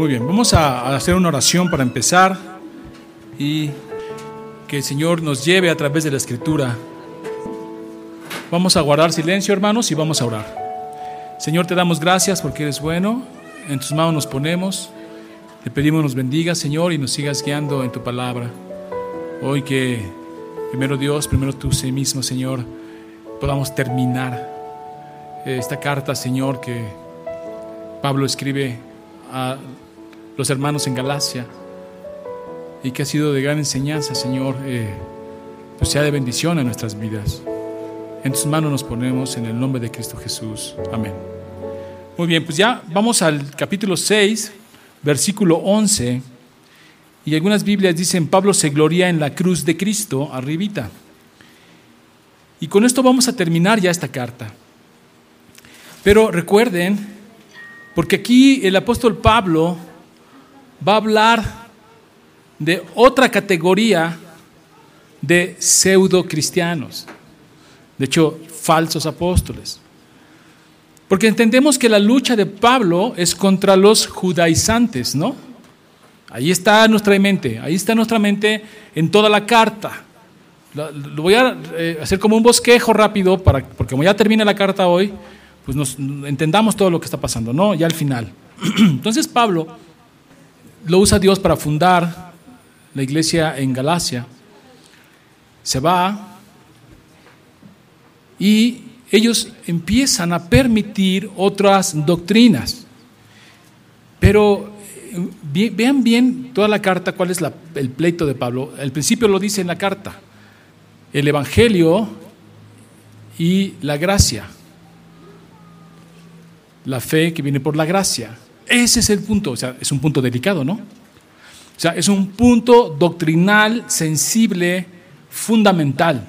Muy bien, vamos a hacer una oración para empezar y que el Señor nos lleve a través de la Escritura. Vamos a guardar silencio, hermanos, y vamos a orar. Señor, te damos gracias porque eres bueno. En tus manos nos ponemos. Te pedimos nos bendigas, Señor, y nos sigas guiando en tu palabra. Hoy que, primero Dios, primero tú sí mismo, Señor, podamos terminar esta carta, Señor, que Pablo escribe a los hermanos en Galacia y que ha sido de gran enseñanza, Señor, eh, pues sea de bendición en nuestras vidas. En tus manos nos ponemos en el nombre de Cristo Jesús. Amén. Muy bien, pues ya vamos al capítulo 6, versículo 11. Y algunas Biblias dicen, Pablo se gloria en la cruz de Cristo, arribita. Y con esto vamos a terminar ya esta carta. Pero recuerden, porque aquí el apóstol Pablo va a hablar de otra categoría de pseudo cristianos, de hecho, falsos apóstoles. Porque entendemos que la lucha de Pablo es contra los judaizantes, ¿no? Ahí está nuestra mente, ahí está nuestra mente en toda la carta. Lo, voy a eh, hacer como un bosquejo rápido, para, porque como ya termina la carta hoy, pues nos entendamos todo lo que está pasando, ¿no? Ya al final. Entonces Pablo lo usa Dios para fundar la iglesia en Galacia. Se va y ellos empiezan a permitir otras doctrinas. Pero eh, vean bien toda la carta, cuál es el pleito de Pablo. El principio lo dice en la carta. El Evangelio y la gracia. La fe que viene por la gracia. Ese es el punto, o sea, es un punto delicado, ¿no? O sea, es un punto doctrinal, sensible, fundamental.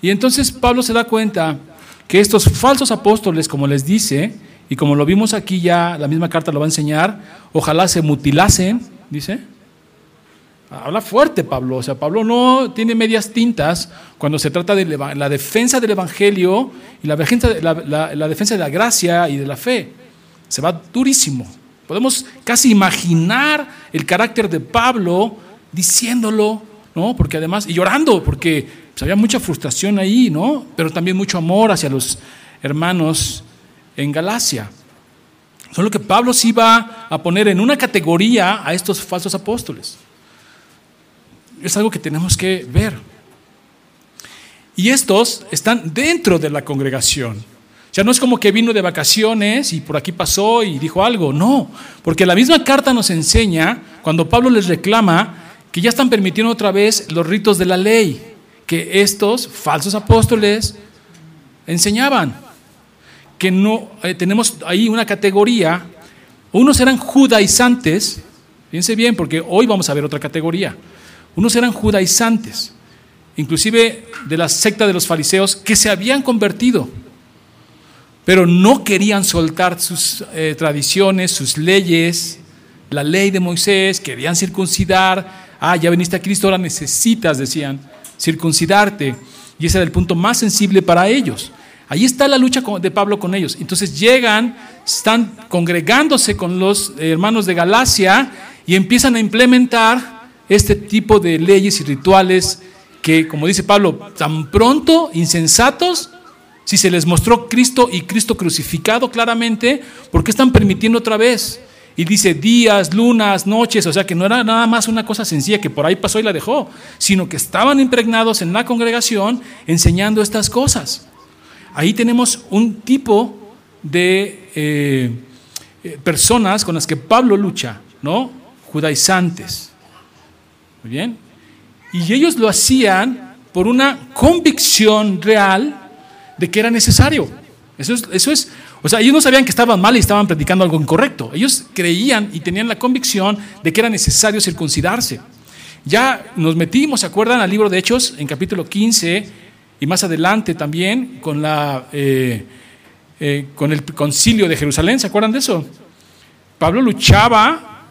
Y entonces Pablo se da cuenta que estos falsos apóstoles, como les dice, y como lo vimos aquí ya, la misma carta lo va a enseñar, ojalá se mutilasen, dice. Habla fuerte Pablo, o sea, Pablo no tiene medias tintas cuando se trata de la defensa del Evangelio y la la defensa de la gracia y de la fe se va durísimo. Podemos casi imaginar el carácter de Pablo diciéndolo, ¿no? Porque además, y llorando, porque pues, había mucha frustración ahí, ¿no? Pero también mucho amor hacia los hermanos en Galacia. Solo que Pablo sí va a poner en una categoría a estos falsos apóstoles. Es algo que tenemos que ver. Y estos están dentro de la congregación. O sea, no es como que vino de vacaciones y por aquí pasó y dijo algo, no, porque la misma carta nos enseña, cuando Pablo les reclama, que ya están permitiendo otra vez los ritos de la ley, que estos falsos apóstoles enseñaban, que no, eh, tenemos ahí una categoría, unos eran judaizantes, fíjense bien, porque hoy vamos a ver otra categoría, unos eran judaizantes, inclusive de la secta de los fariseos, que se habían convertido pero no querían soltar sus eh, tradiciones, sus leyes, la ley de Moisés, querían circuncidar. Ah, ya viniste a Cristo, ahora necesitas, decían, circuncidarte. Y ese era el punto más sensible para ellos. Ahí está la lucha de Pablo con ellos. Entonces llegan, están congregándose con los hermanos de Galacia y empiezan a implementar este tipo de leyes y rituales que, como dice Pablo, tan pronto, insensatos, si se les mostró Cristo y Cristo crucificado claramente, ¿por qué están permitiendo otra vez? Y dice días, lunas, noches, o sea que no era nada más una cosa sencilla que por ahí pasó y la dejó, sino que estaban impregnados en la congregación enseñando estas cosas. Ahí tenemos un tipo de eh, eh, personas con las que Pablo lucha, ¿no? Judaizantes. Muy bien. Y ellos lo hacían por una convicción real de que era necesario. Eso es, eso es, o sea, ellos no sabían que estaban mal y estaban predicando algo incorrecto. Ellos creían y tenían la convicción de que era necesario circuncidarse. Ya nos metimos, ¿se acuerdan? Al libro de Hechos, en capítulo 15, y más adelante también con, la, eh, eh, con el concilio de Jerusalén, ¿se acuerdan de eso? Pablo luchaba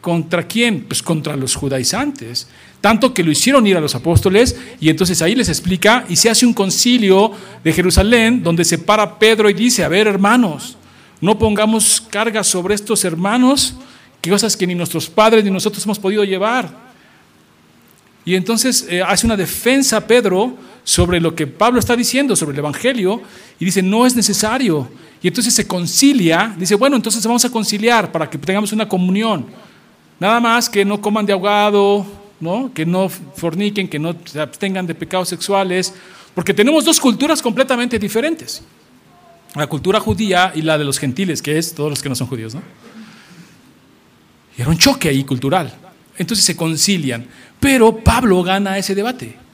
contra quién? Pues contra los judaizantes tanto que lo hicieron ir a los apóstoles y entonces ahí les explica y se hace un concilio de Jerusalén donde se para Pedro y dice, a ver hermanos, No pongamos cargas sobre estos hermanos, que cosas que ni nuestros padres ni nosotros hemos podido llevar. Y entonces eh, hace una defensa Pedro sobre lo que Pablo está diciendo, sobre el Evangelio, y dice, no es necesario. Y entonces se concilia, dice, bueno, entonces vamos a conciliar para que tengamos una comunión. Nada más que no coman de ahogado, ¿no? que no forniquen, que no se abstengan de pecados sexuales, porque tenemos dos culturas completamente diferentes. La cultura judía y la de los gentiles, que es todos los que no son judíos. ¿no? Y era un choque ahí cultural. Entonces se concilian. Pero Pablo gana ese debate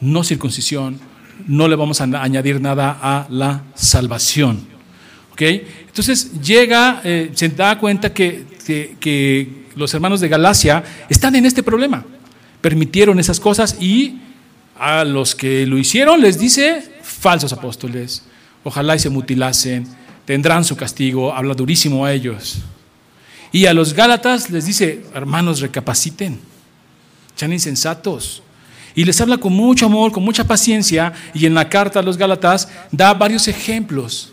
no circuncisión, no le vamos a añadir nada a la salvación. Entonces llega, eh, se da cuenta que, que, los hermanos de Galacia están en este problema. Permitieron esas cosas y a los que lo hicieron les dice falsos apóstoles, ojalá y se mutilasen, tendrán su castigo, habla durísimo a ellos. Y a los Gálatas les dice, hermanos, recapaciten, sean insensatos, y les habla con mucho amor, con mucha paciencia, y en la carta a los Gálatas da varios ejemplos,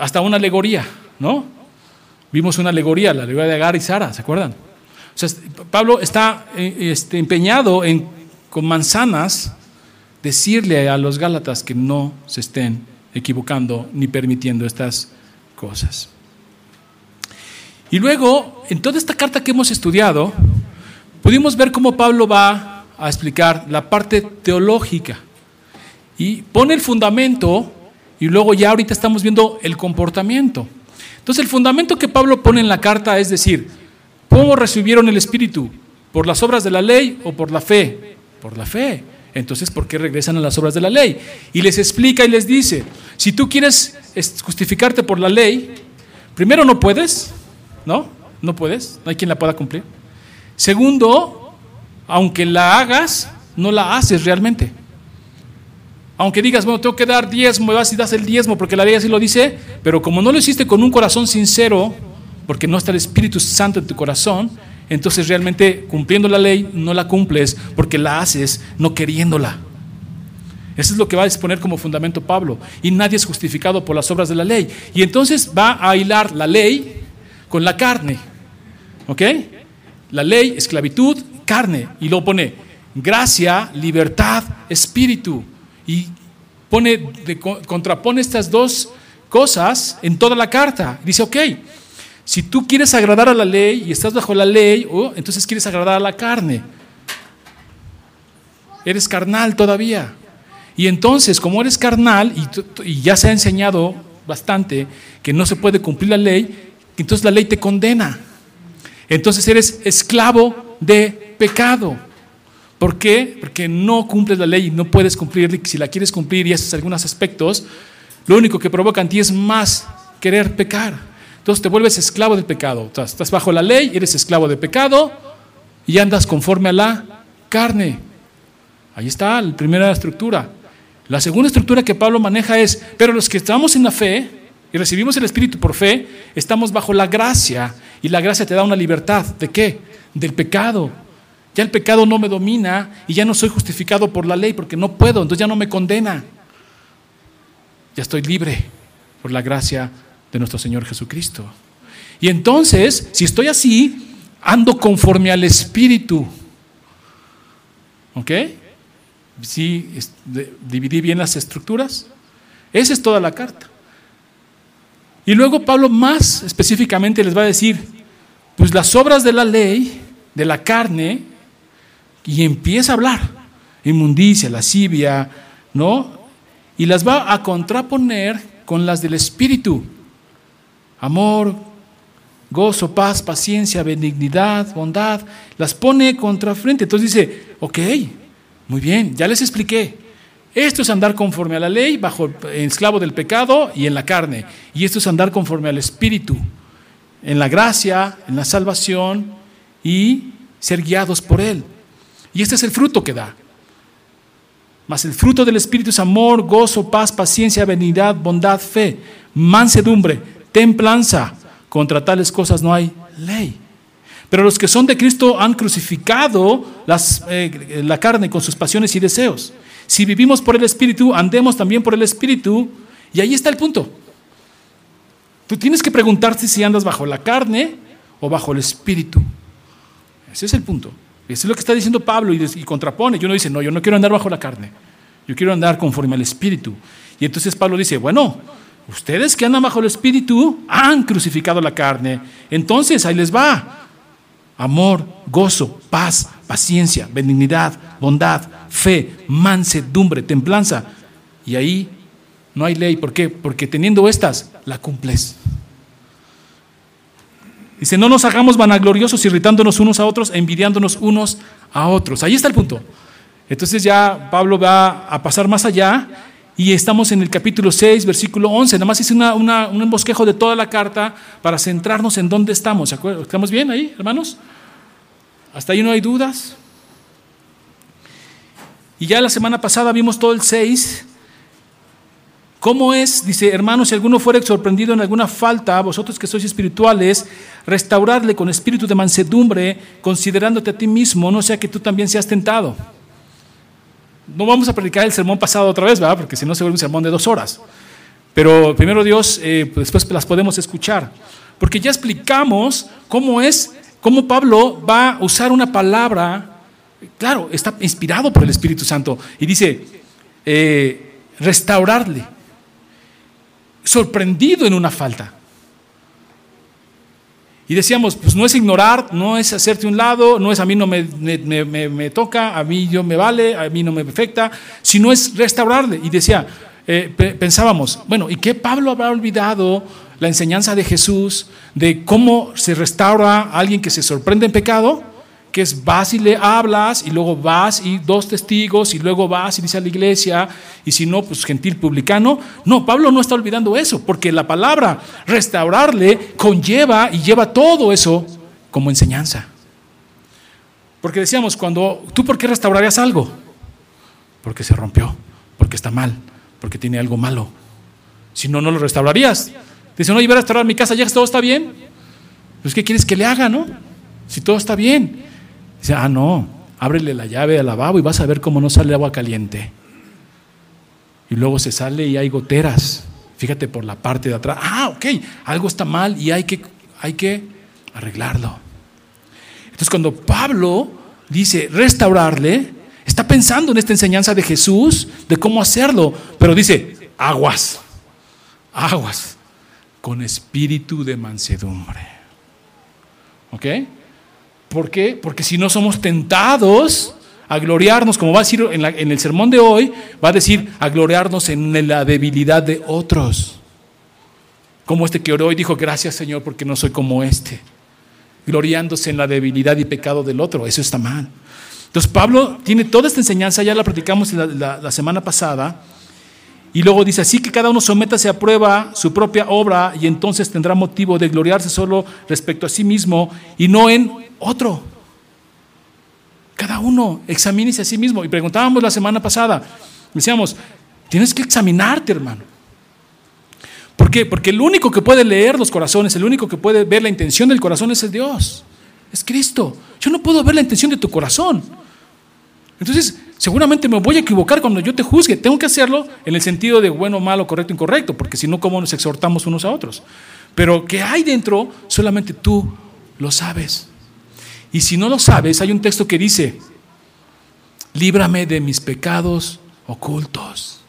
hasta una alegoría, ¿no? Vimos una alegoría, la alegoría de Agar y Sara, ¿se acuerdan? O sea, Pablo está eh, este, empeñado en, con manzanas, decirle a los Gálatas que no se estén equivocando ni permitiendo estas cosas. Y luego, en toda esta carta que hemos estudiado, pudimos ver cómo Pablo va a explicar la parte teológica y pone el fundamento y luego ya ahorita estamos viendo el comportamiento. Entonces el fundamento que Pablo pone en la carta es decir, ¿cómo recibieron el Espíritu? ¿Por las obras de la ley o por la fe? Por la fe. Entonces, ¿por qué regresan a las obras de la ley? Y les explica y les dice, si tú quieres justificarte por la ley, primero no puedes, ¿no? No puedes, no hay quien la pueda cumplir. Segundo, aunque la hagas, no la haces realmente. Aunque digas, bueno, tengo que dar diezmo, vas y das el diezmo porque la ley así lo dice, pero como no lo hiciste con un corazón sincero, porque no está el Espíritu Santo en tu corazón, entonces realmente cumpliendo la ley no la cumples porque la haces no queriéndola. Eso es lo que va a exponer como fundamento Pablo. Y nadie es justificado por las obras de la ley. Y entonces va a hilar la ley con la carne. ¿Ok? La ley, esclavitud, carne. Y luego pone gracia, libertad, espíritu. Y pone, contrapone estas dos cosas en toda la carta. Dice, ok, si tú quieres agradar a la ley y estás bajo la ley, oh, entonces quieres agradar a la carne. Eres carnal todavía. Y entonces, como eres carnal, y, ya se ha enseñado bastante que no se puede cumplir la ley, entonces la ley te condena. Entonces eres esclavo de pecado. ¿Por qué? Porque no cumples la ley y no puedes cumplirla. Si la quieres cumplir y haces algunos aspectos, lo único que provoca en ti es más querer pecar. Entonces te vuelves esclavo del pecado. estás bajo la ley, eres esclavo de pecado y andas conforme a la carne. Ahí está la primera estructura. La segunda estructura que Pablo maneja es, pero los que estamos en la fe y recibimos el Espíritu por fe, estamos bajo la gracia y la gracia te da una libertad. ¿De qué? Del pecado. Ya el pecado no me domina y ya no soy justificado por la ley porque no puedo, entonces ya no me condena. Ya estoy libre por la gracia de nuestro Señor Jesucristo. Y entonces, si estoy así, ando conforme al Espíritu. ¿Ok? ¿Sí dividí bien las estructuras? Esa es toda la carta. Y luego Pablo más específicamente les va a decir, pues las obras de la ley, de la carne, y empieza a hablar, inmundicia, lascivia, ¿no? Y las va a contraponer con las del Espíritu. Amor, gozo, paz, paciencia, benignidad, bondad, las pone contra frente. Entonces dice, ok, muy bien, ya les expliqué. Esto es andar conforme a la ley, bajo esclavo del pecado y en la carne. Y esto es andar conforme al Espíritu, en la gracia, en la salvación y ser guiados por Él. Y este es el fruto que da. Mas el fruto del Espíritu es amor, gozo, paz, paciencia, benignidad, bondad, fe, mansedumbre, templanza. Contra tales cosas no hay ley. Pero los que son de Cristo han crucificado eh, la carne con sus pasiones y deseos. Si vivimos por el Espíritu, andemos también por el Espíritu. Y ahí está el punto. Tú tienes que preguntarte si andas bajo la carne o bajo el espíritu. Ese es el punto. Eso es lo que está diciendo Pablo y, contrapone. Y uno dice, no, yo no quiero andar bajo la carne. Yo quiero andar conforme al espíritu. Y entonces Pablo dice, bueno, ustedes que andan bajo el espíritu han crucificado la carne. Entonces ahí les va. Amor, gozo, paz, paciencia, benignidad, bondad, fe, mansedumbre, templanza. Y ahí no hay ley. ¿Por qué? Porque teniendo estas, la cumples. Dice, no nos hagamos vanagloriosos irritándonos unos a otros, envidiándonos unos a otros. Ahí está el punto. Entonces ya Pablo va a pasar más allá y estamos en el capítulo 6, versículo 11. Nada más hice un embosquejo de toda la carta para centrarnos en dónde estamos. ¿Estamos bien ahí, hermanos? ¿Hasta ahí no hay dudas? Y ya la semana pasada vimos todo el 6 ¿Cómo es? Dice, hermanos, si alguno fuera sorprendido en alguna falta, vosotros que sois espirituales, restaurarle con espíritu de mansedumbre, considerándote a ti mismo, no sea que tú también seas tentado. No vamos a predicar el sermón pasado otra vez, ¿verdad? Porque si no se vuelve un sermón de dos horas. Pero primero Dios, eh, pues después las podemos escuchar. Porque ya explicamos cómo es, cómo Pablo va a usar una palabra, claro, está inspirado por el Espíritu Santo, y dice, eh, restaurarle sorprendido en una falta. Y decíamos, pues no es ignorar, no es hacerte un lado, no es a mí no me, me, toca, a mí yo me vale, a mí no me afecta, sino es restaurarle. Y decía, eh, pensábamos, bueno, ¿y qué Pablo habrá olvidado la enseñanza de Jesús de cómo se restaura a alguien que se sorprende en pecado? Que es vas y le hablas y luego vas y dos testigos y luego vas y dice a la iglesia y si no, pues gentil publicano. No, Pablo no está olvidando eso, porque la palabra restaurarle conlleva y lleva todo eso como enseñanza. Porque decíamos, cuando tú por qué restaurarías algo? Porque se rompió, porque está mal, porque tiene algo malo. Si no, no lo restaurarías. Dice, no, iba a restaurar mi casa, ya que todo está bien. Pues, ¿qué quieres que le haga, no? Si todo está bien. Dice, ah, no, ábrele la llave al lavabo y vas a ver cómo no sale agua caliente. Y luego se sale y hay goteras. Fíjate por la parte de atrás. Ah, ok, algo está mal y hay que, hay que arreglarlo. Entonces cuando Pablo dice restaurarle, está pensando en esta enseñanza de Jesús, de cómo hacerlo, pero dice, aguas, aguas, con espíritu de mansedumbre. ¿Ok? ¿Por qué? Porque si no somos tentados a gloriarnos, como va a decir en, el sermón de hoy, va a decir a gloriarnos en la debilidad de otros. Como este que oró y dijo, gracias Señor porque no soy como este. Gloriándose en la debilidad y pecado del otro. Eso está mal. Entonces Pablo tiene toda esta enseñanza, ya la platicamos la, la semana pasada, y luego dice, así que cada uno sométase a prueba su propia obra y entonces tendrá motivo de gloriarse solo respecto a sí mismo y no en otro. Cada uno examínese a sí mismo. Y preguntábamos la semana pasada, decíamos, tienes que examinarte, hermano. ¿Por qué? Porque el único que puede leer los corazones, el único que puede ver la intención del corazón es el Dios, es Cristo. Yo no puedo ver la intención de tu corazón. Entonces, seguramente me voy a equivocar cuando yo te juzgue. Tengo que hacerlo en el sentido de bueno, malo, correcto, incorrecto, porque si no, ¿cómo nos exhortamos unos a otros? Pero que hay dentro, solamente tú lo sabes. Y si no lo sabes, hay un texto que dice, líbrame de mis pecados ocultos.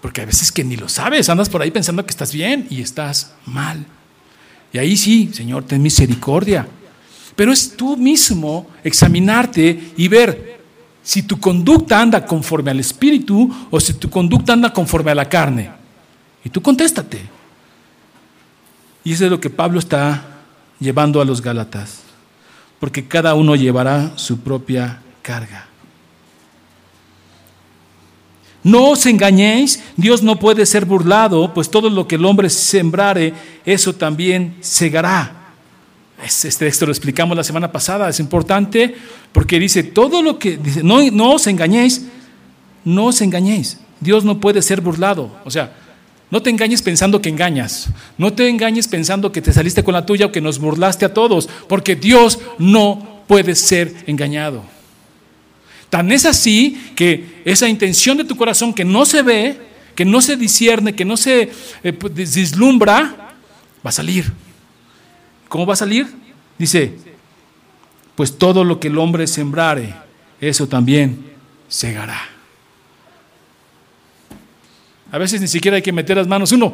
Porque a veces que ni lo sabes, andas por ahí pensando que estás bien y estás mal. Y ahí sí, Señor, ten misericordia. Pero es tú mismo examinarte y ver si tu conducta anda conforme al Espíritu o si tu conducta anda conforme a la carne. Y tú contéstate. Y eso es lo que Pablo está llevando a los Gálatas porque cada uno llevará su propia carga. No os engañéis, Dios no puede ser burlado, pues todo lo que el hombre sembrare, eso también segará. Este texto lo explicamos la semana pasada, es importante porque dice, todo lo que, dice, no, os engañéis, no os engañéis, Dios no puede ser burlado. O sea, no te engañes pensando que engañas. No te engañes pensando que te saliste con la tuya o que nos burlaste a todos, porque Dios no puede ser engañado. Tan es así que esa intención de tu corazón que no se ve, que no se discierne, que no se eh, vislumbra, va a salir. ¿Cómo va a salir? Dice, pues todo lo que el hombre sembrare, eso también segará. A veces ni siquiera hay que meter las manos uno.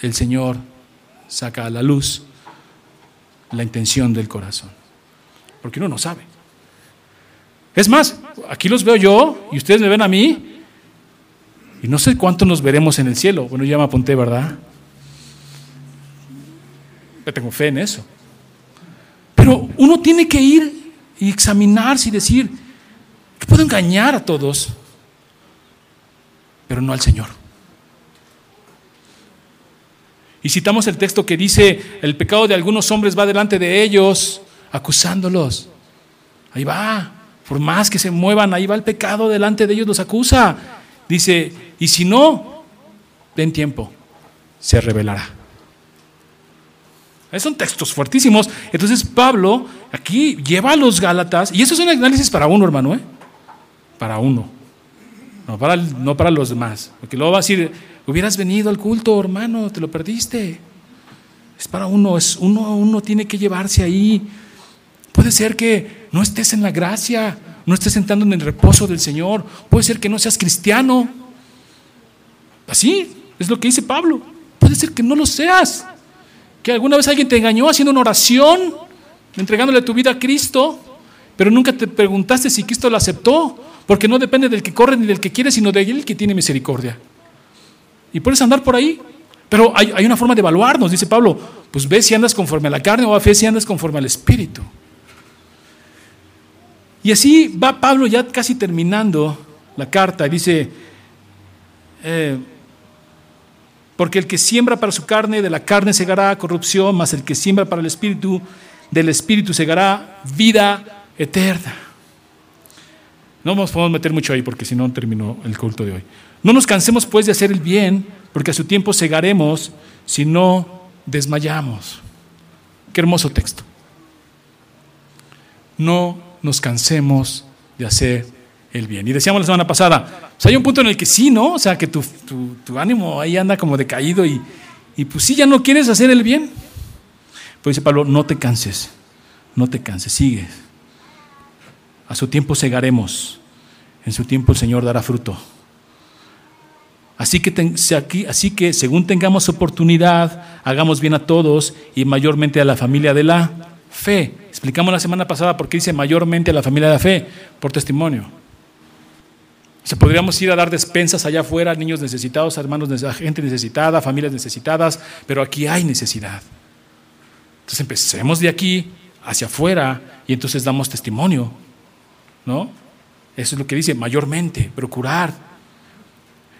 El Señor saca a la luz la intención del corazón. Porque uno no sabe. Es más, aquí los veo yo y ustedes me ven a mí y no sé cuánto nos veremos en el cielo. Bueno, ya me apunté, ¿verdad? Yo tengo fe en eso. Pero uno tiene que ir y examinarse y decir, que puedo engañar a todos, pero no al Señor. Y citamos el texto que dice, el pecado de algunos hombres va delante de ellos, acusándolos. Ahí va, por más que se muevan, ahí va el pecado delante de ellos, los acusa. Dice, y si no, den tiempo, se revelará. Son textos fuertísimos. Entonces Pablo aquí lleva a los Gálatas, y eso es un análisis para uno, hermano, ¿eh? Para uno. No para, no para los demás. Porque luego va a decir, hubieras venido al culto, hermano, te lo perdiste. Es para uno, es uno, uno tiene que llevarse ahí. Puede ser que no estés en la gracia, no estés sentando en el reposo del Señor. Puede ser que no seas cristiano. Así es lo que dice Pablo. Puede ser que no lo seas. Que alguna vez alguien te engañó haciendo una oración, entregándole tu vida a Cristo, pero nunca te preguntaste si Cristo lo aceptó, porque no depende del que corre ni del que quiere, sino de él que tiene misericordia. Y puedes andar por ahí. Pero hay, hay, una forma de evaluarnos, dice Pablo, pues ve si andas conforme a la carne o ve si andas conforme al Espíritu. Y así va Pablo ya casi terminando la carta, dice, eh, porque el que siembra para su carne, de la carne segará corrupción, mas el que siembra para el Espíritu, del Espíritu segará vida eterna. No nos podemos meter mucho ahí porque si no terminó el culto de hoy. No nos cansemos pues de hacer el bien, porque a su tiempo segaremos si no desmayamos. Qué hermoso texto. No nos cansemos de hacer el bien. Y decíamos la semana pasada, hay un punto en el que sí, ¿no? O sea, que tu, tu, ánimo ahí anda como decaído y, y pues sí, ya no quieres hacer el bien. Pues dice Pablo, no te canses, no te canses, sigue. A su tiempo segaremos, en su tiempo el Señor dará fruto. Así que, así que según tengamos oportunidad, hagamos bien a todos y mayormente a la familia de la fe. Explicamos la semana pasada por qué dice mayormente a la familia de la fe, por testimonio. Se podríamos ir a dar despensas allá afuera a niños necesitados, a hermanos, a gente necesitada, familias necesitadas, pero aquí hay necesidad. Entonces empecemos de aquí hacia afuera y entonces damos testimonio, ¿no? Eso es lo que dice, mayormente, procurar.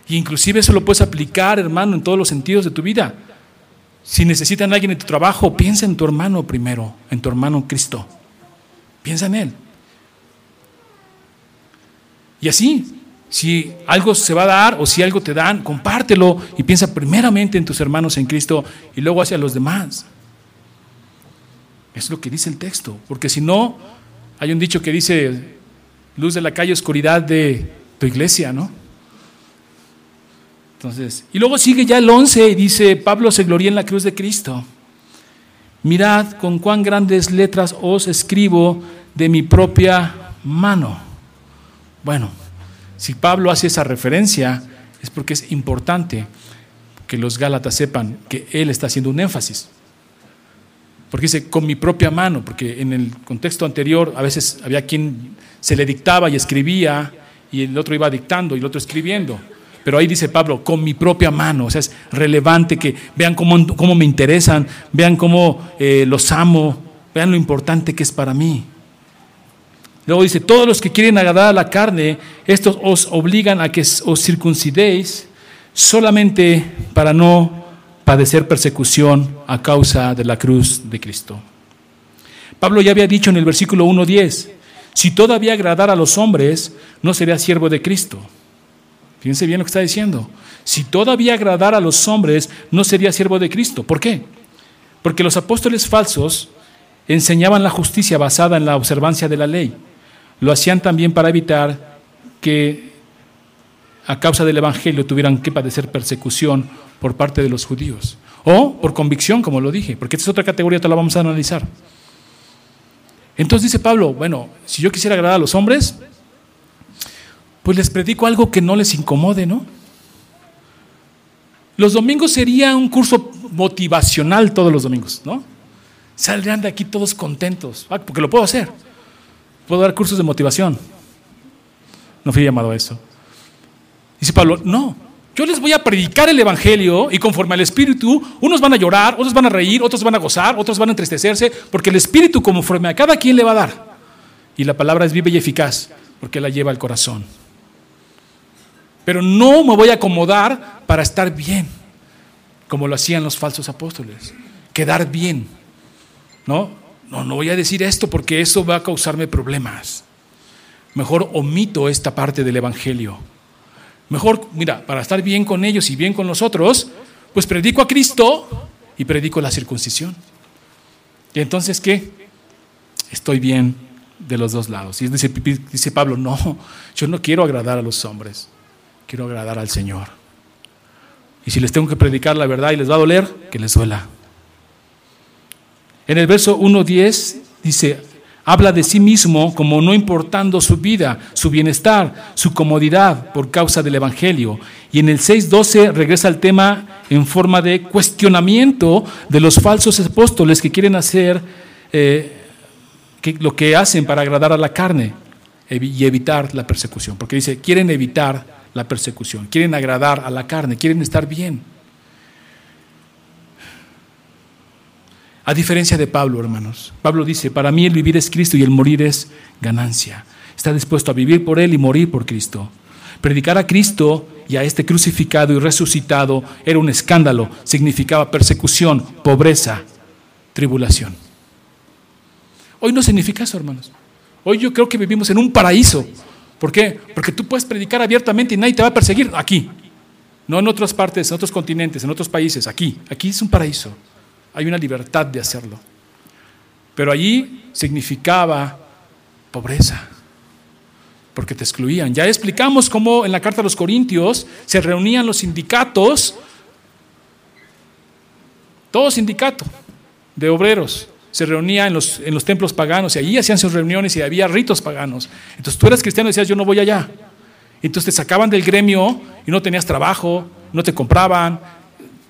Y inclusive eso lo puedes aplicar, hermano, en todos los sentidos de tu vida. Si necesitan a alguien en tu trabajo, piensa en tu hermano primero, en tu hermano Cristo. Piensa en él. Y así, si algo se va a dar o si algo te dan, compártelo y piensa primeramente en tus hermanos en Cristo y luego hacia los demás. Es lo que dice el texto, porque si no, hay un dicho que dice, luz de la calle, oscuridad de tu iglesia, ¿no? Entonces, y luego sigue ya el 11 y dice, Pablo se gloría en la cruz de Cristo. Mirad con cuán grandes letras os escribo de mi propia mano. Bueno, si Pablo hace esa referencia, es porque es importante que los Gálatas sepan que él está haciendo un énfasis. Porque dice, con mi propia mano, porque en el contexto anterior a veces había quien se le dictaba y escribía y el otro iba dictando y el otro escribiendo. Pero ahí dice Pablo, con mi propia mano. O sea, es relevante que vean cómo, cómo me interesan, vean cómo eh, los amo, vean lo importante que es para mí. Luego dice, todos los que quieren agradar a la carne, estos os obligan a que os circuncidéis solamente para no padecer persecución a causa de la cruz de Cristo. Pablo ya había dicho en el versículo 1.10, si todavía agradara a los hombres, no sería siervo de Cristo. Fíjense bien lo que está diciendo. Si todavía agradara a los hombres, no sería siervo de Cristo. ¿Por qué? Porque los apóstoles falsos enseñaban la justicia basada en la observancia de la ley. Lo hacían también para evitar que a causa del Evangelio tuvieran que padecer persecución por parte de los judíos. O por convicción, como lo dije, porque esta es otra categoría, te la vamos a analizar. Entonces dice Pablo, bueno, si yo quisiera agradar a los hombres, pues les predico algo que no les incomode, ¿no? Los domingos sería un curso motivacional todos los domingos, ¿no? Saldrían de aquí todos contentos, porque lo puedo hacer. Puedo dar cursos de motivación. No fui llamado a eso. Dice Pablo, no, yo les voy a predicar el Evangelio y conforme al Espíritu, unos van a llorar, otros van a reír, otros van a gozar, otros van a entristecerse, porque el Espíritu conforme a cada quien le va a dar. Y la palabra es viva y eficaz, porque la lleva al corazón. Pero no me voy a acomodar para estar bien, como lo hacían los falsos apóstoles, quedar bien. No, no, no voy a decir esto porque eso va a causarme problemas. Mejor omito esta parte del Evangelio Mejor, mira, para estar bien con ellos y bien con nosotros, pues predico a Cristo y predico la circuncisión. Y entonces, ¿qué? Estoy bien de los dos lados. Y dice, dice Pablo, no, yo no quiero agradar a los hombres, quiero agradar al Señor. Y si les tengo que predicar la verdad y les va a doler, que les duela. En el verso 1.10 dice, Habla de sí mismo como no importando su vida, su bienestar, su comodidad por causa del Evangelio. Y en el 6.12 regresa al tema en forma de cuestionamiento de los falsos apóstoles que quieren hacer eh, lo que hacen para agradar a la carne y evitar la persecución. Porque dice, quieren evitar la persecución, quieren agradar a la carne, quieren estar bien. A diferencia de Pablo, hermanos. Pablo dice, para mí el vivir es Cristo y el morir es ganancia. Está dispuesto a vivir por Él y morir por Cristo. Predicar a Cristo y a este crucificado y resucitado era un escándalo, significaba persecución, pobreza, tribulación. Hoy no significa eso, hermanos. Hoy yo creo que vivimos en un paraíso. ¿Por qué? Porque tú puedes predicar abiertamente y nadie te va a perseguir aquí. No en otras partes, en otros continentes, en otros países, aquí. Aquí es un paraíso hay una libertad de hacerlo. Pero allí significaba pobreza, porque te excluían. Ya explicamos cómo en la carta a los Corintios se reunían los sindicatos, todo sindicato de obreros, se reunía en los, en los templos paganos y allí hacían sus reuniones y había ritos paganos. Entonces tú eras cristiano y decías, yo no voy allá. Entonces te sacaban del gremio y no tenías trabajo, no te compraban,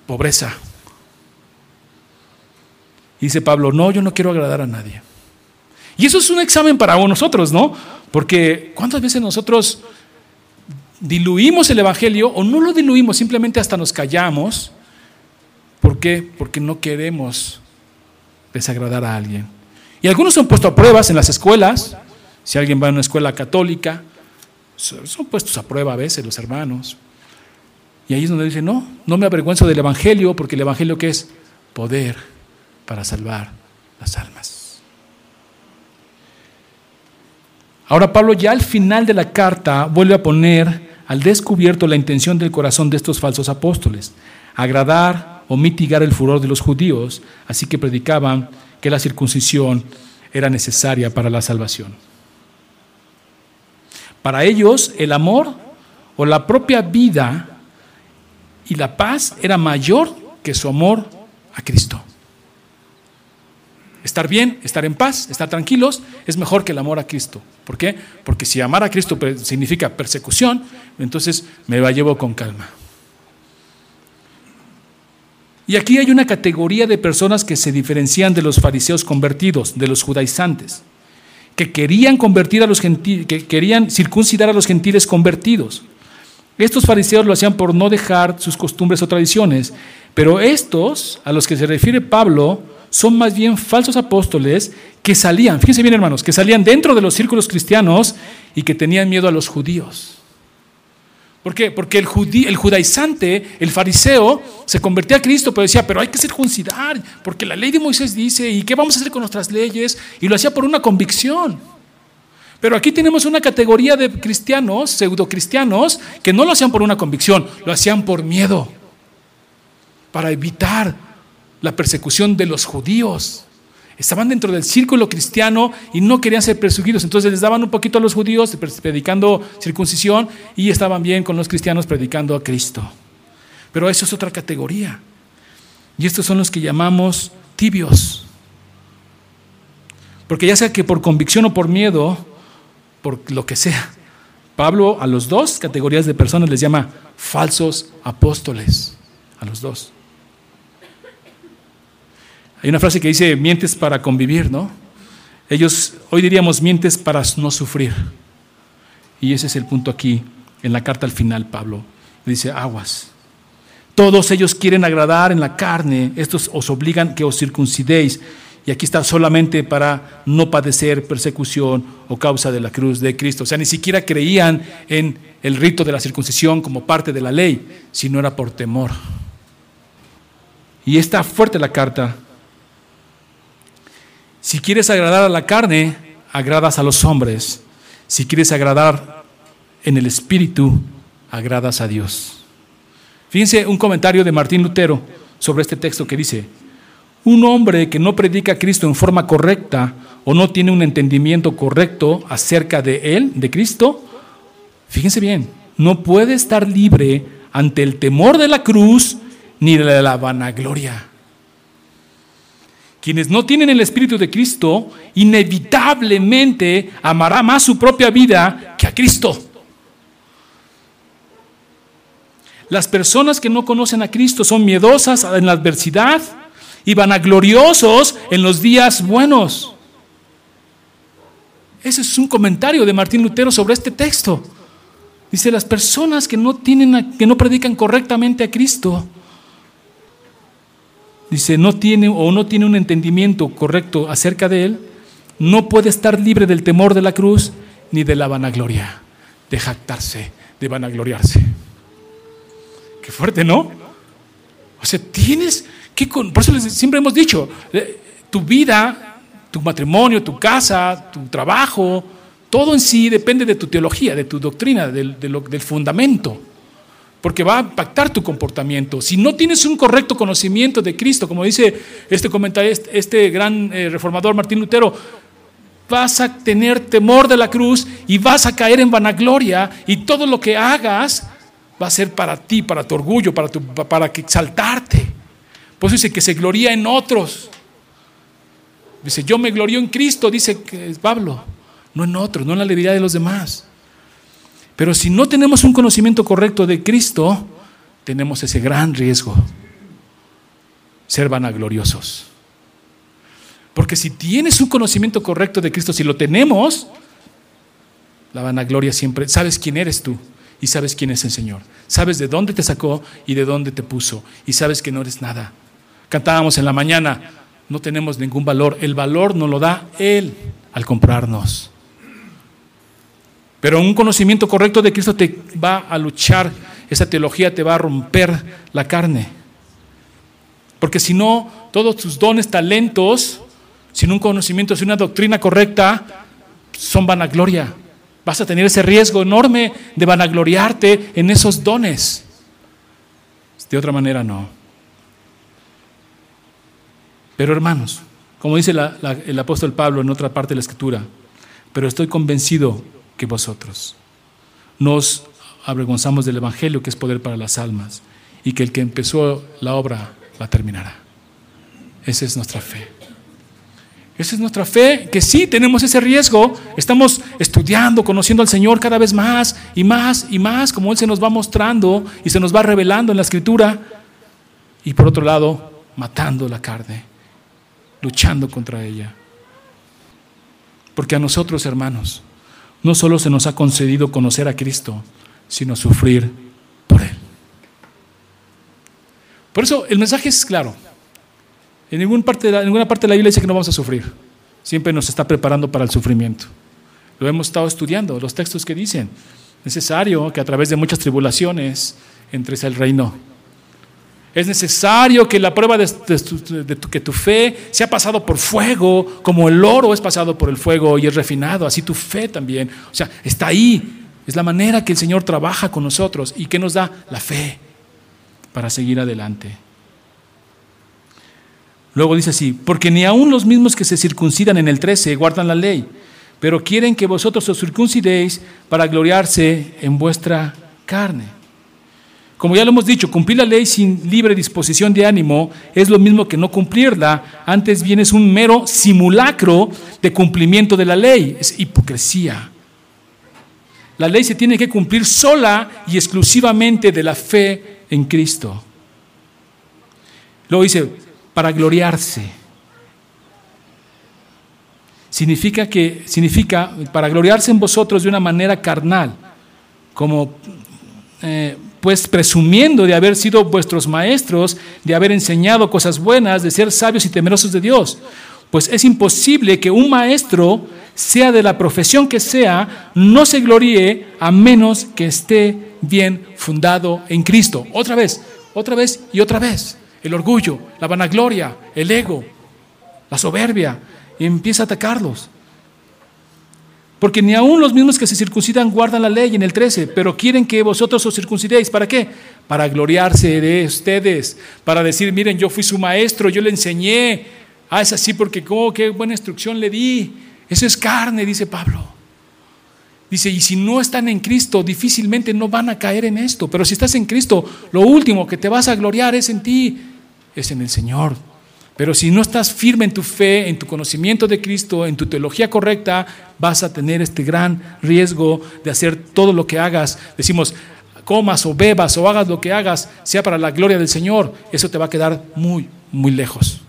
pobreza dice Pablo, no, yo no quiero agradar a nadie. Y eso es un examen para nosotros, ¿no? Porque ¿cuántas veces nosotros diluimos el Evangelio o no lo diluimos, simplemente hasta nos callamos? ¿Por qué? Porque no queremos desagradar a alguien. Y algunos son puestos a pruebas en las escuelas. Si alguien va a una escuela católica, son puestos a prueba a veces los hermanos. Y ahí es donde dicen, no, no me avergüenzo del Evangelio, porque el Evangelio que es poder para salvar las almas. Ahora Pablo ya al final de la carta vuelve a poner al descubierto la intención del corazón de estos falsos apóstoles, agradar o mitigar el furor de los judíos, así que predicaban que la circuncisión era necesaria para la salvación. Para ellos el amor o la propia vida y la paz era mayor que su amor a Cristo. Estar bien, estar en paz, estar tranquilos, es mejor que el amor a Cristo. ¿Por qué? Porque si amar a Cristo significa persecución, entonces me la llevo con calma. Y aquí hay una categoría de personas que se diferencian de los fariseos convertidos, de los judaizantes, que querían convertir a los gentiles, que querían circuncidar a los gentiles convertidos. Estos fariseos lo hacían por no dejar sus costumbres o tradiciones, pero estos, a los que se refiere Pablo, son más bien falsos apóstoles que salían, fíjense bien hermanos, que salían dentro de los círculos cristianos y que tenían miedo a los judíos. ¿Por qué? Porque el, el judaizante, el fariseo, se convertía a Cristo, pero decía, pero hay que circuncidar, porque la ley de Moisés dice, ¿y qué vamos a hacer con nuestras leyes? Y lo hacía por una convicción. Pero aquí tenemos una categoría de cristianos, pseudocristianos, que no lo hacían por una convicción, lo hacían por miedo, para evitar la persecución de los judíos. Estaban dentro del círculo cristiano y no querían ser perseguidos. Entonces les daban un poquito a los judíos predicando circuncisión y estaban bien con los cristianos predicando a Cristo. Pero eso es otra categoría. Y estos son los que llamamos tibios. Porque ya sea que por convicción o por miedo, por lo que sea, Pablo a los dos categorías de personas les llama falsos apóstoles. A los dos. Hay una frase que dice, mientes para convivir, ¿no? Ellos, hoy diríamos, mientes para no sufrir. Y ese es el punto aquí, en la carta al final, Pablo. Dice, aguas. Todos ellos quieren agradar en la carne, estos os obligan que os circuncidéis. Y aquí está solamente para no padecer persecución o causa de la cruz de Cristo. O sea, ni siquiera creían en el rito de la circuncisión como parte de la ley, sino era por temor. Y está fuerte la carta si quieres agradar a la carne, agradas a los hombres. Si quieres agradar en el espíritu, agradas a Dios. Fíjense un comentario de Martín Lutero sobre este texto que dice, un hombre que no predica a Cristo en forma correcta o no tiene un entendimiento correcto acerca de Él, de Cristo, fíjense bien, no puede estar libre ante el temor de la cruz ni de la vanagloria. Quienes no tienen el Espíritu de Cristo, inevitablemente amará más su propia vida que a Cristo. Las personas que no conocen a Cristo son miedosas en la adversidad y vanagloriosos en los días buenos. Ese es un comentario de Martín Lutero sobre este texto. Dice, las personas que no, tienen, que no predican correctamente a Cristo dice, no tiene o no tiene un entendimiento correcto acerca de él, no puede estar libre del temor de la cruz ni de la vanagloria, de jactarse, de vanagloriarse. Qué fuerte, ¿no? O sea, tienes que, por eso siempre hemos dicho, eh, tu vida, tu matrimonio, tu casa, tu trabajo, todo en sí depende de tu teología, de tu doctrina, del, del fundamento porque va a impactar tu comportamiento. Si no tienes un correcto conocimiento de Cristo, como dice este comentario, este, gran eh, reformador Martín Lutero, vas a tener temor de la cruz y vas a caer en vanagloria y todo lo que hagas va a ser para ti, para tu orgullo, para, tu, para exaltarte. Por eso dice que se gloría en otros. Dice, yo me glorío en Cristo, dice Pablo, no en otros, no en la alegría de los demás. Pero si no tenemos un conocimiento correcto de Cristo, tenemos ese gran riesgo, ser vanagloriosos. Porque si tienes un conocimiento correcto de Cristo, si lo tenemos, la vanagloria siempre, sabes quién eres tú y sabes quién es el Señor. Sabes de dónde te sacó y de dónde te puso y sabes que no eres nada. Cantábamos en la mañana, no tenemos ningún valor, el valor nos lo da Él al comprarnos. Pero un conocimiento correcto de Cristo te va a luchar, esa teología te va a romper la carne. Porque si no, todos tus dones, talentos, sin un conocimiento, sin una doctrina correcta, son vanagloria. Vas a tener ese riesgo enorme de vanagloriarte en esos dones. De otra manera, no. Pero hermanos, como dice el apóstol Pablo en otra parte de la escritura, pero estoy convencido que vosotros. Nos avergonzamos del Evangelio, que es poder para las almas, y que el que empezó la obra la terminará. Esa es nuestra fe. Esa es nuestra fe, que sí tenemos ese riesgo. Estamos estudiando, conociendo al Señor cada vez más y más y más, como Él se nos va mostrando y se nos va revelando en la Escritura. Y por otro lado, matando la carne, luchando contra ella. Porque a nosotros, hermanos, no solo se nos ha concedido conocer a Cristo, sino sufrir por Él. Por eso el mensaje es claro. En ninguna parte de la, parte de la Biblia dice que no vamos a sufrir. Siempre nos está preparando para el sufrimiento. Lo hemos estado estudiando, los textos que dicen, necesario que a través de muchas tribulaciones entres al reino es necesario que la prueba de, que tu fe sea pasado por fuego, como el oro es pasado por el fuego y es refinado, así tu fe también. O sea, está ahí. Es la manera que el Señor trabaja con nosotros y que nos da la fe para seguir adelante. Luego dice así, porque ni aun los mismos que se circuncidan en el 13 guardan la ley, pero quieren que vosotros os circuncidéis para gloriarse en vuestra carne. Como ya lo hemos dicho, cumplir la ley sin libre disposición de ánimo es lo mismo que no cumplirla, antes bien es un mero simulacro de cumplimiento de la ley, es hipocresía. La ley se tiene que cumplir sola y exclusivamente de la fe en Cristo. Luego dice, para gloriarse. Significa que significa para gloriarse en vosotros de una manera carnal, como eh, pues presumiendo de haber sido vuestros maestros, de haber enseñado cosas buenas, de ser sabios y temerosos de Dios. Pues es imposible que un maestro, sea de la profesión que sea, no se gloríe a menos que esté bien fundado en Cristo. Otra vez, otra vez y otra vez. El orgullo, la vanagloria, el ego, la soberbia, empieza a atacarlos. Porque ni aun los mismos que se circuncidan guardan la ley en el 13, pero quieren que vosotros os circuncidéis. ¿Para qué? Para gloriarse de ustedes, para decir, miren, yo fui su maestro, yo le enseñé. Ah, es así porque, oh, qué buena instrucción le di. Eso es carne, dice Pablo. Dice, y si no están en Cristo, difícilmente no van a caer en esto. Pero si estás en Cristo, lo último que te vas a gloriar es en ti, es en el Señor. Pero si no estás firme en tu fe, en tu conocimiento de Cristo, en tu teología correcta, vas a tener este gran riesgo de hacer todo lo que hagas. Decimos, comas o bebas o hagas lo que hagas, sea para la gloria del Señor, eso te va a quedar muy, muy lejos.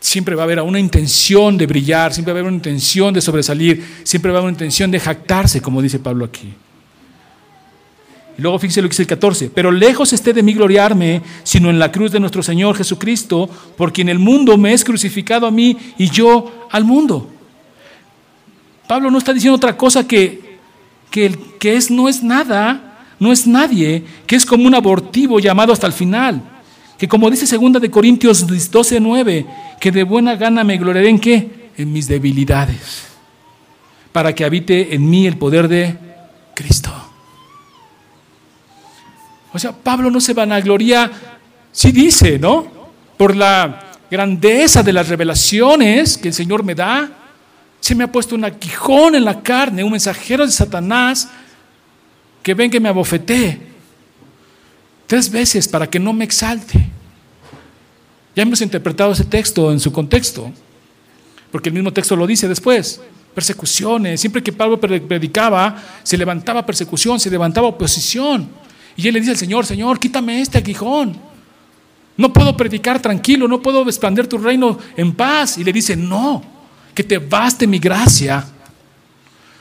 Siempre va a haber una intención de brillar, siempre va a haber una intención de sobresalir, siempre va a haber una intención de jactarse, como dice Pablo aquí. Y luego fíjese lo que dice el 14, pero lejos esté de mí gloriarme, sino en la cruz de nuestro Señor Jesucristo, por quien el mundo me es crucificado a mí y yo al mundo. Pablo no está diciendo otra cosa que, que el que es no es nada, no es nadie, que es como un abortivo llamado hasta el final. Que como dice segunda de Corintios 12, 9, que de buena gana me gloriaré en qué? En mis debilidades, para que habite en mí el poder de Cristo. O sea, Pablo no se vanagloria, sí dice, ¿no? Por la grandeza de las revelaciones que el Señor me da. Se me ha puesto un aguijón en la carne, un mensajero de Satanás que ven que me abofetee tres veces para que no me exalte. Ya hemos interpretado ese texto en su contexto, porque el mismo texto lo dice después. Persecuciones, siempre que Pablo predicaba, se levantaba persecución, se levantaba oposición. Y él le dice al Señor, Señor, quítame este aguijón. No puedo predicar tranquilo, no puedo expandir tu reino en paz. Y le dice, no, que te baste mi gracia,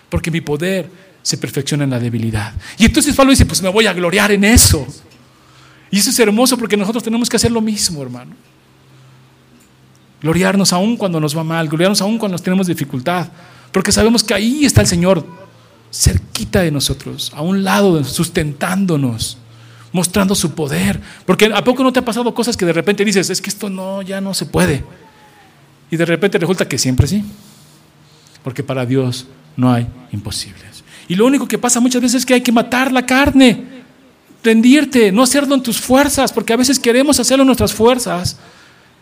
porque mi poder se perfecciona en la debilidad. Y entonces Pablo dice, pues me voy a gloriar en eso. Y eso es hermoso porque nosotros tenemos que hacer lo mismo, hermano. Gloriarnos aún cuando nos va mal, gloriarnos aún cuando tenemos dificultad, porque sabemos que ahí está el Señor cerquita de nosotros, a un lado, sustentándonos, mostrando su poder. Porque ¿a poco no te ha pasado cosas que de repente dices, es que esto no, ya no se puede? Y de repente resulta que siempre sí. Porque para Dios no hay imposibles. Y lo único que pasa muchas veces es que hay que matar la carne, rendirte, no hacerlo en tus fuerzas, porque a veces queremos hacerlo en nuestras fuerzas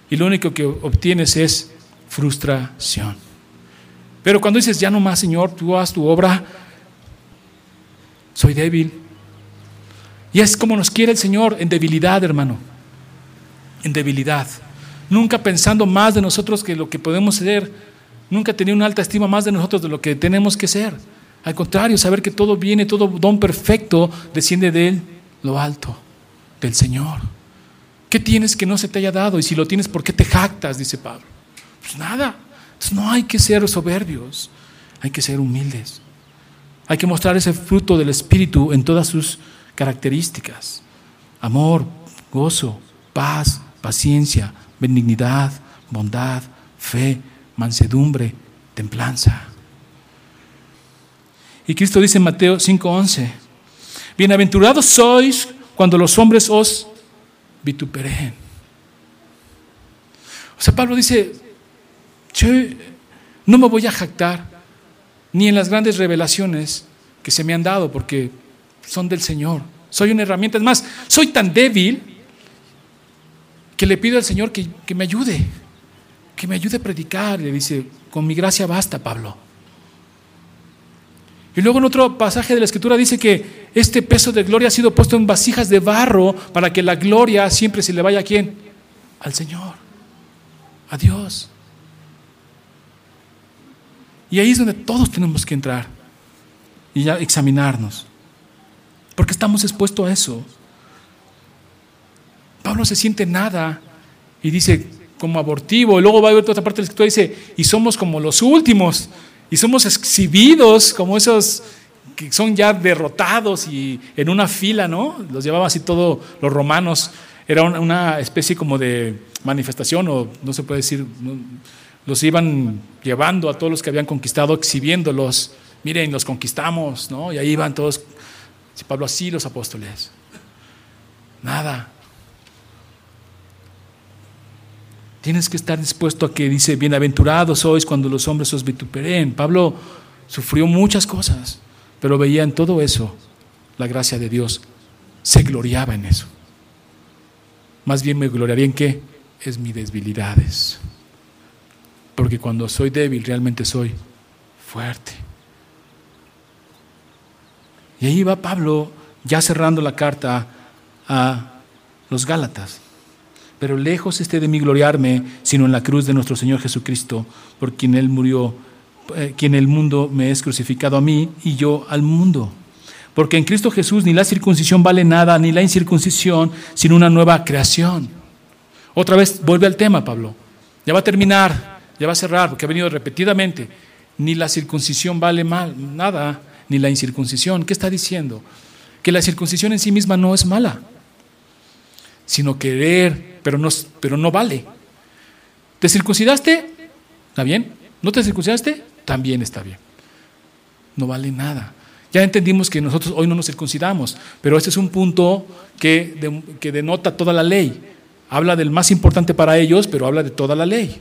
y lo único que obtienes es frustración. Pero cuando dices, ya no más, Señor, tú haz tu obra, soy débil. Y es como nos quiere el Señor, en debilidad, hermano. En debilidad. Nunca pensando más de nosotros que lo que podemos ser. Nunca tenido una alta estima más de nosotros de lo que tenemos que ser. Al contrario, saber que todo viene, todo don perfecto desciende de Él, lo alto, del Señor. ¿Qué tienes que no se te haya dado? Y si lo tienes, ¿por qué te jactas? Dice Pablo. Pues nada. Entonces no hay que ser soberbios, hay que ser humildes. Hay que mostrar ese fruto del Espíritu en todas sus características. Amor, gozo, paz, paciencia, benignidad, bondad, fe, mansedumbre, templanza. Y Cristo dice en Mateo 5:11, bienaventurados sois cuando los hombres os vituperen. O sea, Pablo dice, yo no me voy a jactar ni en las grandes revelaciones que se me han dado, porque son del Señor. Soy una herramienta. Es más, soy tan débil que le pido al Señor que, que me ayude, que me ayude a predicar. Le dice, con mi gracia basta, Pablo. Y luego en otro pasaje de la escritura dice que este peso de gloria ha sido puesto en vasijas de barro para que la gloria siempre se le vaya a quién? Al Señor, a Dios. Y ahí es donde todos tenemos que entrar y ya examinarnos. Porque estamos expuestos a eso. Pablo se siente nada y dice como abortivo. Y luego va a ver otra parte de la escritura y dice, y somos como los últimos. Y somos exhibidos como esos que son ya derrotados y en una fila, ¿no? Los llevaban así todos los romanos. Era una especie como de manifestación, o no se puede decir, los iban llevando a todos los que habían conquistado, exhibiéndolos. Miren, los conquistamos, ¿no? Y ahí iban todos, si Pablo así, los apóstoles. Nada. Tienes que estar dispuesto a que dice, bienaventurados sois cuando los hombres os vituperen. Pablo sufrió muchas cosas, pero veía en todo eso la gracia de Dios. Se gloriaba en eso. Más bien me gloriaría en qué? Es mis debilidades. Porque cuando soy débil realmente soy fuerte. Y ahí va Pablo ya cerrando la carta a los Gálatas. Pero lejos esté de mí gloriarme, sino en la cruz de nuestro Señor Jesucristo, por quien Él murió, eh, quien el mundo me es crucificado a mí y yo al mundo. Porque en Cristo Jesús ni la circuncisión vale nada, ni la incircuncisión, sino una nueva creación. Otra vez vuelve al tema, Pablo. Ya va a terminar, ya va a cerrar, porque ha venido repetidamente. Ni la circuncisión vale mal, nada, ni la incircuncisión. ¿Qué está diciendo? Que la circuncisión en sí misma no es mala, sino querer pero no, pero no vale. ¿Te circuncidaste? ¿Está bien? ¿No te circuncidaste? También está bien. No vale nada. Ya entendimos que nosotros hoy no nos circuncidamos, pero este es un punto que, que denota toda la ley. Habla del más importante para ellos, pero habla de toda la ley.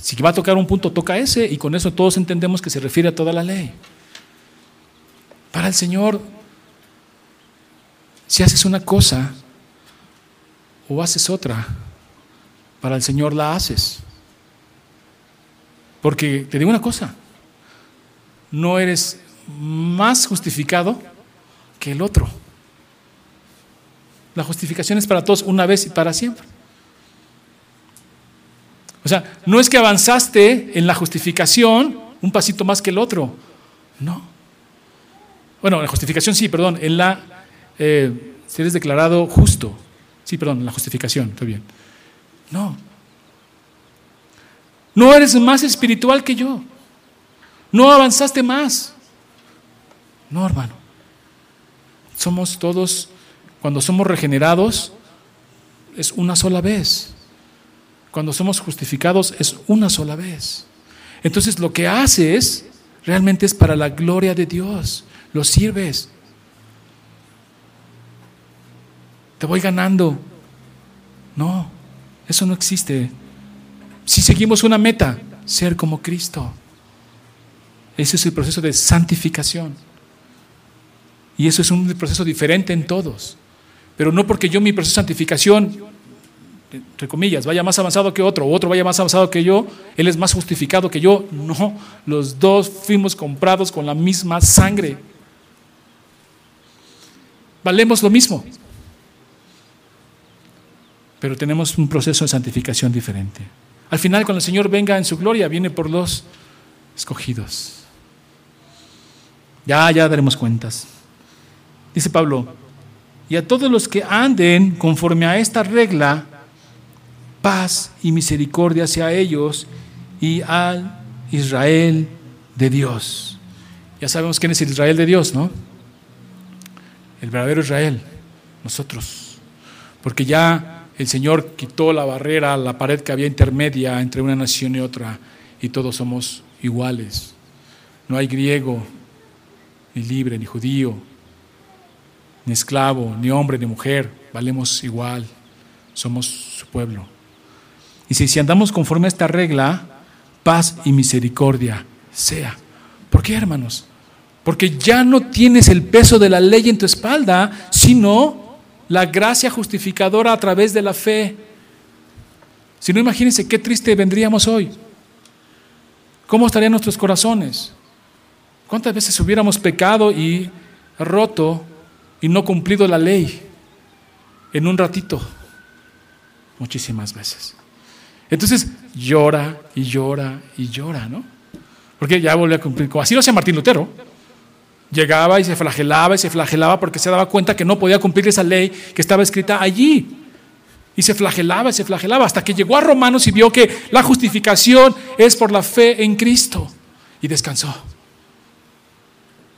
Si va a tocar un punto, toca ese, y con eso todos entendemos que se refiere a toda la ley. Para el Señor, si haces una cosa, o haces otra. Para el Señor la haces. Porque te digo una cosa, no eres más justificado que el otro. La justificación es para todos una vez y para siempre. O sea, no es que avanzaste en la justificación un pasito más que el otro. No. Bueno, en la justificación sí, perdón. En la, eh, si eres declarado justo. Sí, perdón, la justificación, está bien. No. No eres más espiritual que yo. No avanzaste más. No, hermano. Somos todos, cuando somos regenerados, es una sola vez. Cuando somos justificados es una sola vez. Entonces lo que haces realmente es para la gloria de Dios. Lo sirves. te voy ganando. No, eso no existe. Si seguimos una meta, ser como Cristo. Ese es el proceso de santificación. Y eso es un proceso diferente en todos. Pero no porque yo mi proceso de santificación, entre comillas, vaya más avanzado que otro, o otro vaya más avanzado que yo, él es más justificado que yo. No, los dos fuimos comprados con la misma sangre. Valemos lo mismo pero tenemos un proceso de santificación diferente. Al final, cuando el Señor venga en su gloria, viene por los escogidos. Ya, ya daremos cuentas. Dice Pablo, y a todos los que anden conforme a esta regla, paz y misericordia hacia ellos y al Israel de Dios. Ya sabemos quién es el Israel de Dios, ¿no? El verdadero Israel, nosotros. Porque ya el Señor quitó la barrera, la pared que había intermedia entre una nación y otra, y todos somos iguales. No hay griego, ni libre, ni judío, ni esclavo, ni hombre, ni mujer, valemos igual, somos su pueblo. Si, si andamos conforme a esta regla, paz y misericordia sea. ¿Por qué, hermanos? Porque ya no tienes el peso de la ley en tu espalda, sino la gracia justificadora a través de la fe. Si no, imagínense qué triste vendríamos hoy. ¿Cómo estarían nuestros corazones? ¿Cuántas veces hubiéramos pecado y roto y no cumplido la ley en un ratito? Muchísimas veces. Entonces llora y llora y llora, ¿no? Porque ya volvió a cumplir. Así lo hacía Martín Lutero. Llegaba y se flagelaba y se flagelaba porque se daba cuenta que no podía cumplir esa ley que estaba escrita allí. Y se flagelaba y se flagelaba hasta que llegó a Romanos y vio que la justificación es por la fe en Cristo. Y descansó.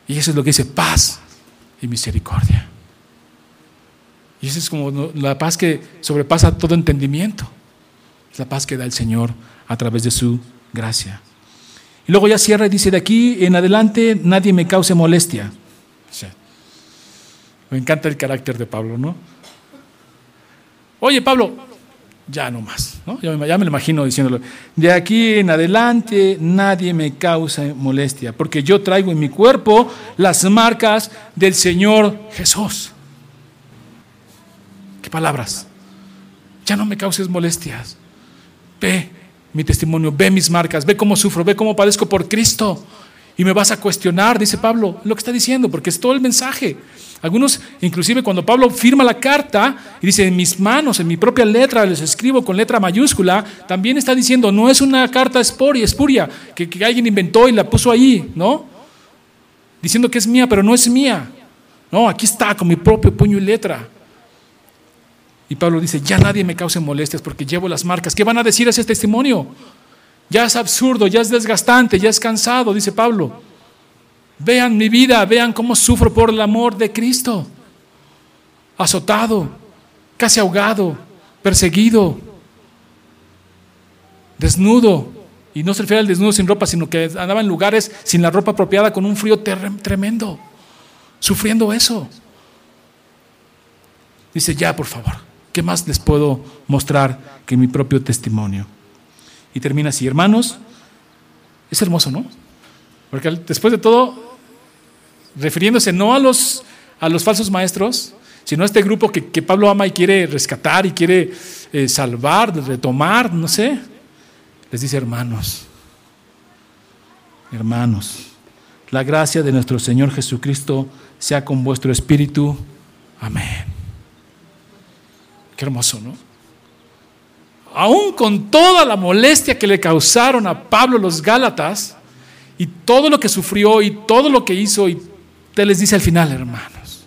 Y eso es lo que dice paz y misericordia. Y esa es como la paz que sobrepasa todo entendimiento. Es la paz que da el Señor a través de su gracia. Y luego ya cierra y dice, de aquí en adelante nadie me cause molestia. me encanta el carácter de Pablo, ¿no? Oye, Pablo, ya no más, ¿no? Ya me, ya me lo imagino diciéndolo. De aquí en adelante nadie me causa molestia, porque yo traigo en mi cuerpo las marcas del Señor Jesús. ¿Qué palabras? Ya no me causes molestias. Ve mi testimonio, ve mis marcas, ve cómo sufro, ve cómo padezco por Cristo. Y me vas a cuestionar, dice Pablo, lo que está diciendo, porque es todo el mensaje. Algunos, inclusive cuando Pablo firma la carta y dice, en mis manos, en mi propia letra, les escribo con letra mayúscula, también está diciendo, no es una carta espuria, espuria que, que alguien inventó y la puso ahí, ¿no? Diciendo que es mía, pero no es mía. No, aquí está, con mi propio puño y letra. Y Pablo dice, ya nadie me cause molestias porque llevo las marcas. ¿Qué van a decir ese testimonio? Ya es absurdo, ya es desgastante, ya es cansado, dice Pablo. Vean mi vida, vean cómo sufro por el amor de Cristo. Azotado, casi ahogado, perseguido, desnudo. Y no se refiere al desnudo sin ropa, sino que andaba en lugares sin la ropa apropiada con un frío tremendo, sufriendo eso. Dice, ya, por favor, ¿Qué más les puedo mostrar que mi propio testimonio? Y termina así, hermanos, es hermoso, ¿no? Porque después de todo, refiriéndose no a los, a los falsos maestros, sino a este grupo que, Pablo ama y quiere rescatar y quiere eh, salvar, retomar, no sé, les dice hermanos, hermanos, la gracia de nuestro Señor Jesucristo sea con vuestro espíritu. Amén hermoso, ¿no? Aún con toda la molestia que le causaron a Pablo los Gálatas y todo lo que sufrió y todo lo que hizo, y te les dice al final, hermanos,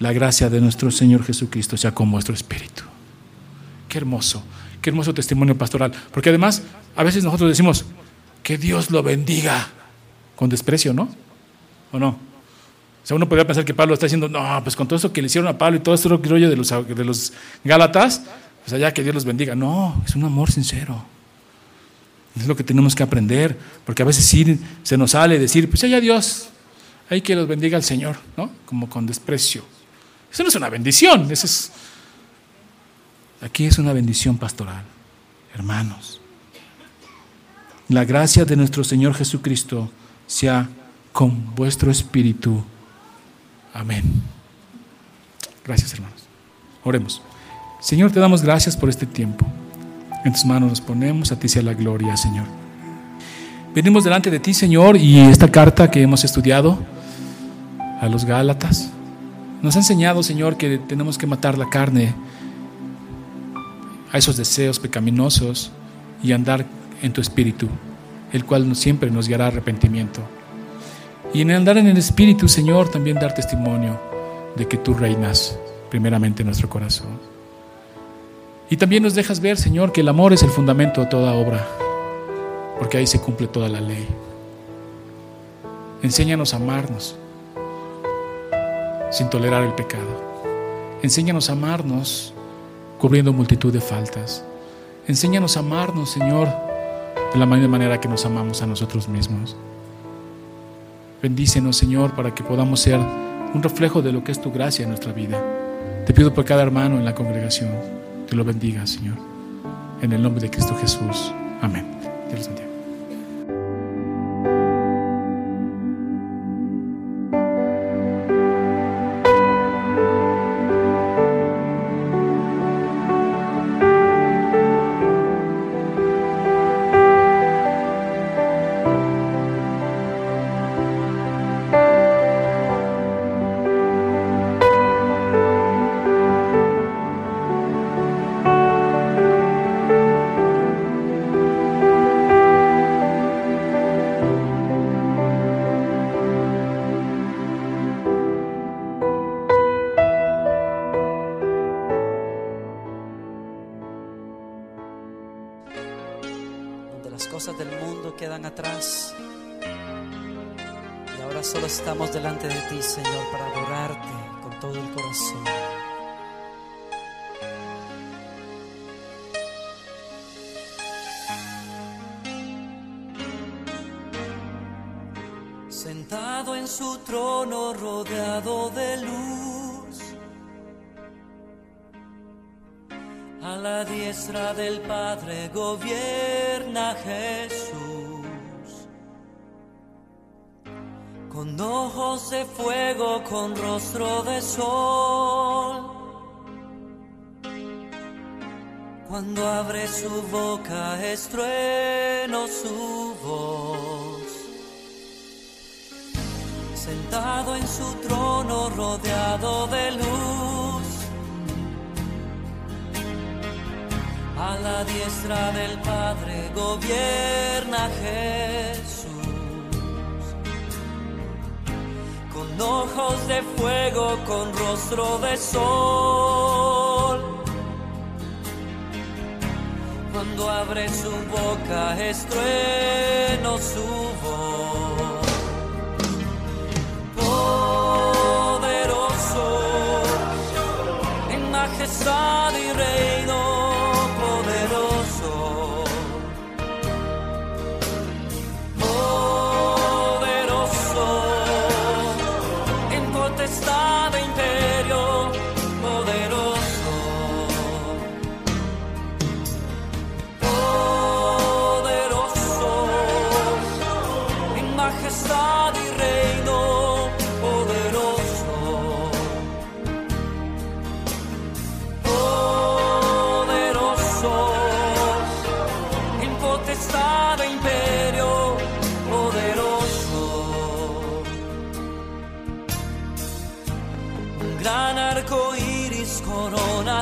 la gracia de nuestro Señor Jesucristo sea con vuestro espíritu. Qué hermoso, qué hermoso testimonio pastoral. Porque además, a veces nosotros decimos, que Dios lo bendiga con desprecio, ¿no? ¿O no? Sea, uno podría pensar que Pablo está diciendo, no, pues con todo eso que le hicieron a Pablo y todo este rollo de los, de los Gálatas, pues allá que Dios los bendiga. No, es un amor sincero. Es lo que tenemos que aprender, porque a veces sí se nos sale decir, pues allá Dios, hay que los bendiga el Señor, ¿no? Como con desprecio. Eso no es una bendición, eso es... Aquí es una bendición pastoral, hermanos. La gracia de nuestro Señor Jesucristo sea con vuestro espíritu Amén. Gracias, hermanos. Oremos. Señor, te damos gracias por este tiempo. En tus manos nos ponemos, a ti sea la gloria, Señor. Venimos delante de ti, Señor, y esta carta que hemos estudiado a los Gálatas nos ha enseñado, Señor, que tenemos que matar la carne a esos deseos pecaminosos y andar en tu espíritu, el cual siempre nos guiará arrepentimiento. Y en andar en el Espíritu, Señor, también dar testimonio de que tú reinas primeramente en nuestro corazón. Y también nos dejas ver, Señor, que el amor es el fundamento de toda obra, porque ahí se cumple toda la ley. Enséñanos a amarnos sin tolerar el pecado. Enséñanos a amarnos cubriendo multitud de faltas. Enséñanos a amarnos, Señor, de la misma manera que nos amamos a nosotros mismos. Bendícenos, Señor, para que podamos ser un reflejo de lo que es tu gracia en nuestra vida. Te pido por cada hermano en la congregación. Te lo bendiga, Señor. En el nombre de Cristo Jesús. Amén. Dios bendiga. Su boca, estrueno su voz sentado en su trono rodeado de luz. A la diestra del Padre gobierna Jesús. Con ojos de fuego, con rostro de sol. Cuando abre su boca, estrueno su voz. Poderoso en majestad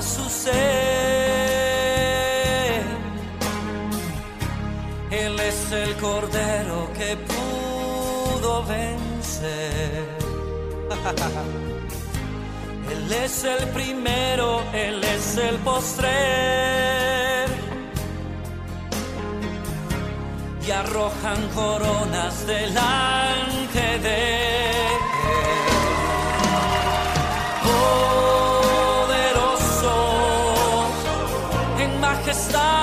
su ser. Él es el cordero que pudo vencer. Él es el primero, Él es el postrer. Y arrojan coronas delante de. Poderoso